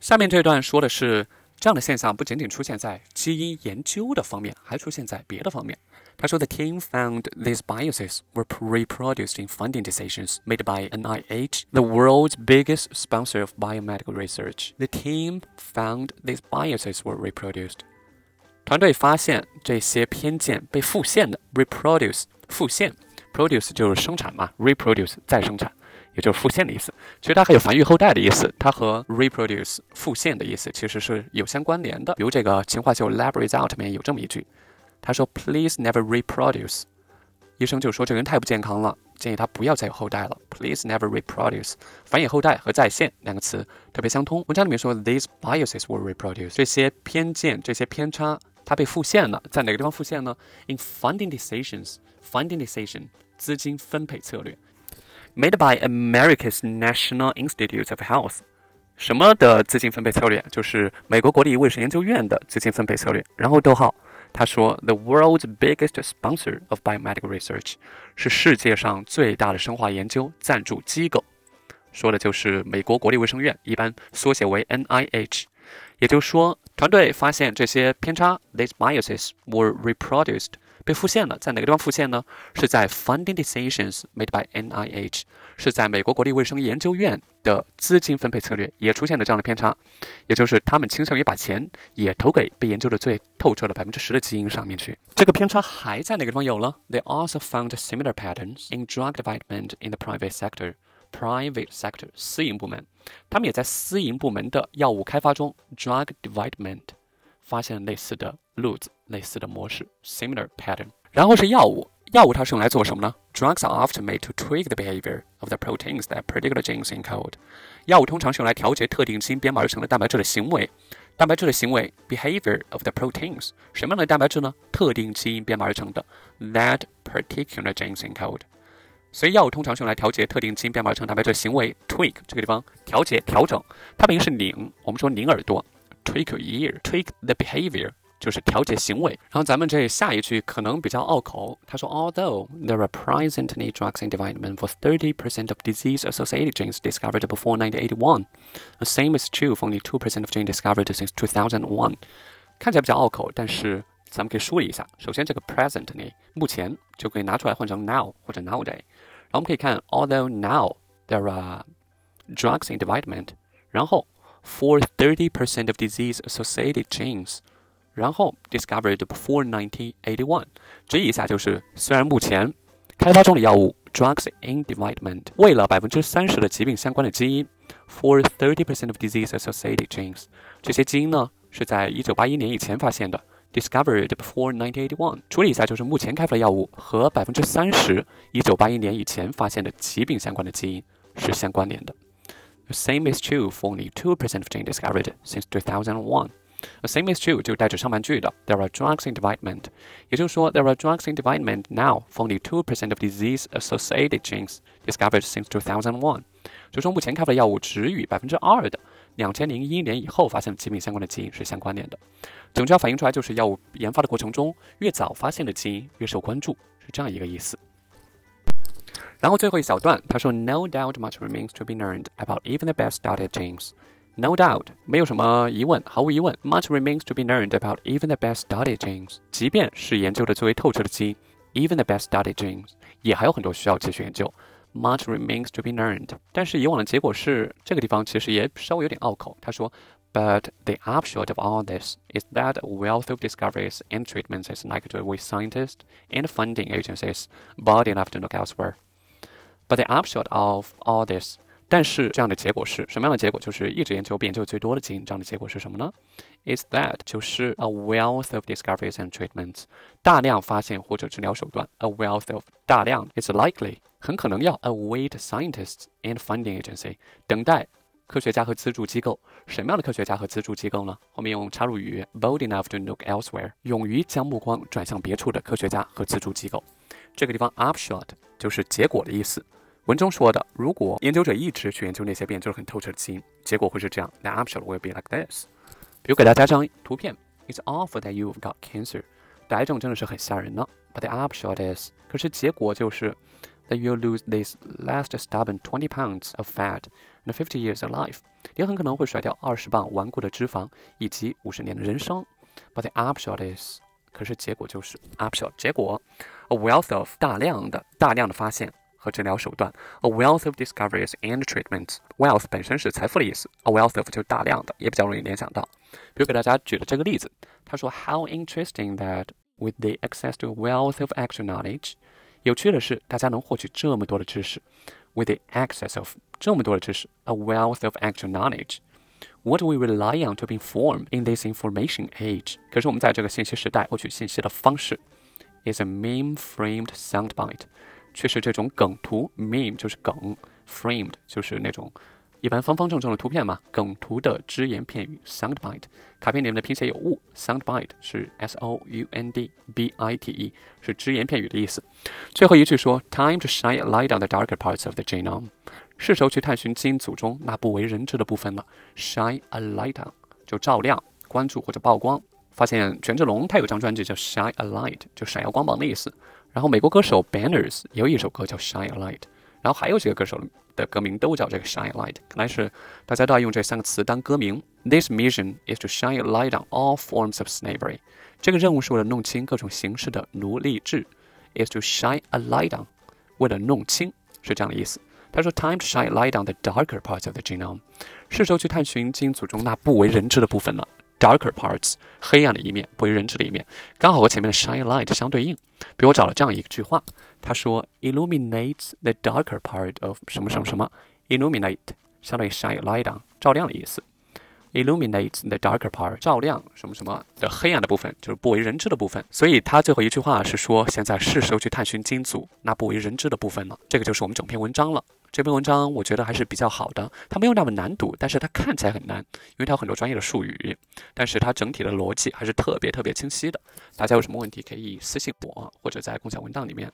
下面这段说的是这样的现象不仅仅出现在基因研究的方面，还出现在别的方面。他说：“The team found these biases were reproduced in funding decisions made by NIH, the world's biggest sponsor of biomedical research. The team found these biases were reproduced. 团队发现这些偏见被复现的 reproduce 复现 produce 就是生产嘛，reproduce 再生产， 也就是复现的意思。其实它还有繁育后代的意思，它和 reproduce 复现的意思其实是有相关联的。比如这个情话秀 lab result 里面有这么一句。”他说：“Please never reproduce。”医生就说：“这个人太不健康了，建议他不要再有后代了。”Please never reproduce。繁衍后代和在线两个词特别相通。文章里面说：“These biases were reproduce。”这些偏见、这些偏差，它被复现了。在哪个地方复现呢？In funding decisions。Funding decision，资金分配策略，made by America's National Institute of Health。什么的资金分配策略？就是美国国立卫生研究院的资金分配策略。然后逗号。他说：“The world's biggest sponsor of biomedical research 是世界上最大的生化研究赞助机构，说的就是美国国立卫生院，一般缩写为 NIH。也就是说，团队发现这些偏差，these biases were reproduced。”被复现了，在哪个地方复现呢？是在 funding decisions made by NIH，是在美国国立卫生研究院的资金分配策略也出现了这样的偏差，也就是他们倾向于把钱也投给被研究的最透彻的百分之十的基因上面去。这个偏差还在哪个地方有了？They also found similar patterns in drug development in the private sector. Private sector，私营部门，他们也在私营部门的药物开发中，drug development。发现类似的路子、类似的模式 （similar pattern）。然后是药物，药物它是用来做什么呢？Drugs are often made to tweak the behavior of the proteins that particular genes encode。药物通常是用来调节特定基因编码而成的蛋白质的行为。蛋白质的行为 （behavior of the proteins） 什么样的蛋白质呢？特定基因编码而成的 that particular genes encode。 所以药物通常是用来调节特定基因编码而成蛋白质的行为 （tweak） 这个地方调节、调整，它本应是拧，我们说拧耳朵。Tweak your ear, tweak the behavior，就是调节行为。然后咱们这下一句可能比较拗口，他说，Although there are presently drugs in development for 30% of disease-associated genes discovered before 1981, the same is true for only 2% of genes discovered since 2001。看起来比较拗口，但是咱们可以梳理一下。首先，这个 presently 目前就可以拿出来换成 now 或者 nowadays。 然后我们可以看，Although now there are drugs in development，然后 for 30% of disease-associated genes，然后 discovered before 1981。这一下就是，虽然目前开发中的药物 drugs in development 为了百分之三十的疾病相关的基因 for 30% of disease-associated genes，这些基因呢是在一九八一年以前发现的。 Discovered before 1981，处理一下就是目前开发的药物和百分之三十一九八一年以前发现的疾病相关的基因是相关联的。The same is true for only 2% of genes discovered since 2001. The same is true 就带着上半句的 There are drugs in development，也就是说 There are drugs in development now for only 2% of disease-associated genes discovered since 2001。就说目前开发的药物只与百分之二的 两千零一年以后发现的疾病相关的基因是相关联的。整句话反映出来就是药物研发的过程中，越早发现的基因越受关注，是这样一个意思。然后最后一小段，他说，No doubt much remains to be learned about even the best studied genes. No doubt，没有什么疑问，毫无疑问，much remains to be learned about even the best studied genes. 即便是研究的最为透彻的基因，even the best studied genes，也还有很多需要继续研究。Much remains to be learned，但是以往的结果是这个地方其实也稍微有点拗口。他说，But the upshot of all this is that a wealth of discoveries and treatments is likely to await scientists and funding agencies bold enough to look elsewhere. But the upshot of all this，但是这样的结果是什么样的结果？就是一直研究、研究最多的基因，这样的结果是什么呢？Is that 就是 a wealth of discoveries and treatments，大量发现或者治疗手段。A wealth of 大量，is likely 很可能要 await scientists and funding agency 等待科学家和资助机构。什么样的科学家和资助机构呢？后面用插入语 bold enough to look elsewhere，勇于将目光转向别处的科学家和资助机构。这个地方 upshot 就是结果的意思。文中说的，如果研究者一直去研究那些变就是很透彻的基因，结果会是这样。那 upshot will be like this。比如给大家张图片，It's awful that you've got cancer。癌症真的是很吓人呢。But the upshot is，可是结果就是 ，that you lose this last stubborn twenty pounds of fat in fifty years of life。 你很可能会甩掉二十磅顽固的脂肪以及五十年的人生。But the upshot is，可是结果就是 upshot，结果 a wealth of 大量的大量的发现和治疗手段，a wealth of discoveries and treatments。wealth 本身是财富的意思，a wealth of 就是大量的，也比较容易联想到。比如给大家举的这个例子，他说，How interesting that with the access to a wealth of actual knowledge， 有趣的是，大家能获取这么多的知识，with the access of 这么多的知识，a wealth of actual knowledge。What we rely on to be informed in this information age，可是我们在这个信息时代获取信息的方式，is a meme-framed soundbite，却是这种梗图，meme 就是梗，framed 就是那种 一般方方正正的图片嘛，梗图的只言片语，soundbite。卡片里面的拼写有误，soundbite 是 s o u n d b i t e，是只言片语的意思。最后一句说，Time to shine a light on the darker parts of the genome。是时候去探寻基因组中那不为人知的部分了。Shine a light on 就照亮、关注或者曝光。发现权志龙他有张专辑叫 Shine a Light，就闪耀光芒的意思。然后美国歌手 Banners 也有一首歌叫 Shine a Light，然后还有几个歌手的歌名都叫这个 Shine Light，看来是大家都爱用这三个词当歌名。This mission is to shine a light on all forms of slavery。这个任务是为了弄清各种形式的奴隶制。Is to shine a light on，为了弄清是这样的意思。他说：“Time to shine light on the darker parts of the genome，是时候去探寻基因组中那不为人知的部分了。Darker parts，黑暗的一面，不为人知的一面，刚好和前面的 shine light 相对应。比如我找了这样一句话，他说 illuminate the darker part of 什么什么什么，illuminate 相当于 shine light on，照亮的意思。” illuminate the darker part，照亮什么什么的黑暗的部分，就是不为人知的部分。所以他最后一句话是说，现在是时候去探寻金组那不为人知的部分了。这个就是我们整篇文章了。这篇文章我觉得还是比较好的，它没有那么难读，但是它看起来很难，因为它有很多专业的术语。但是它整体的逻辑还是特别特别清晰的。大家有什么问题可以私信我，或者在共享文档里面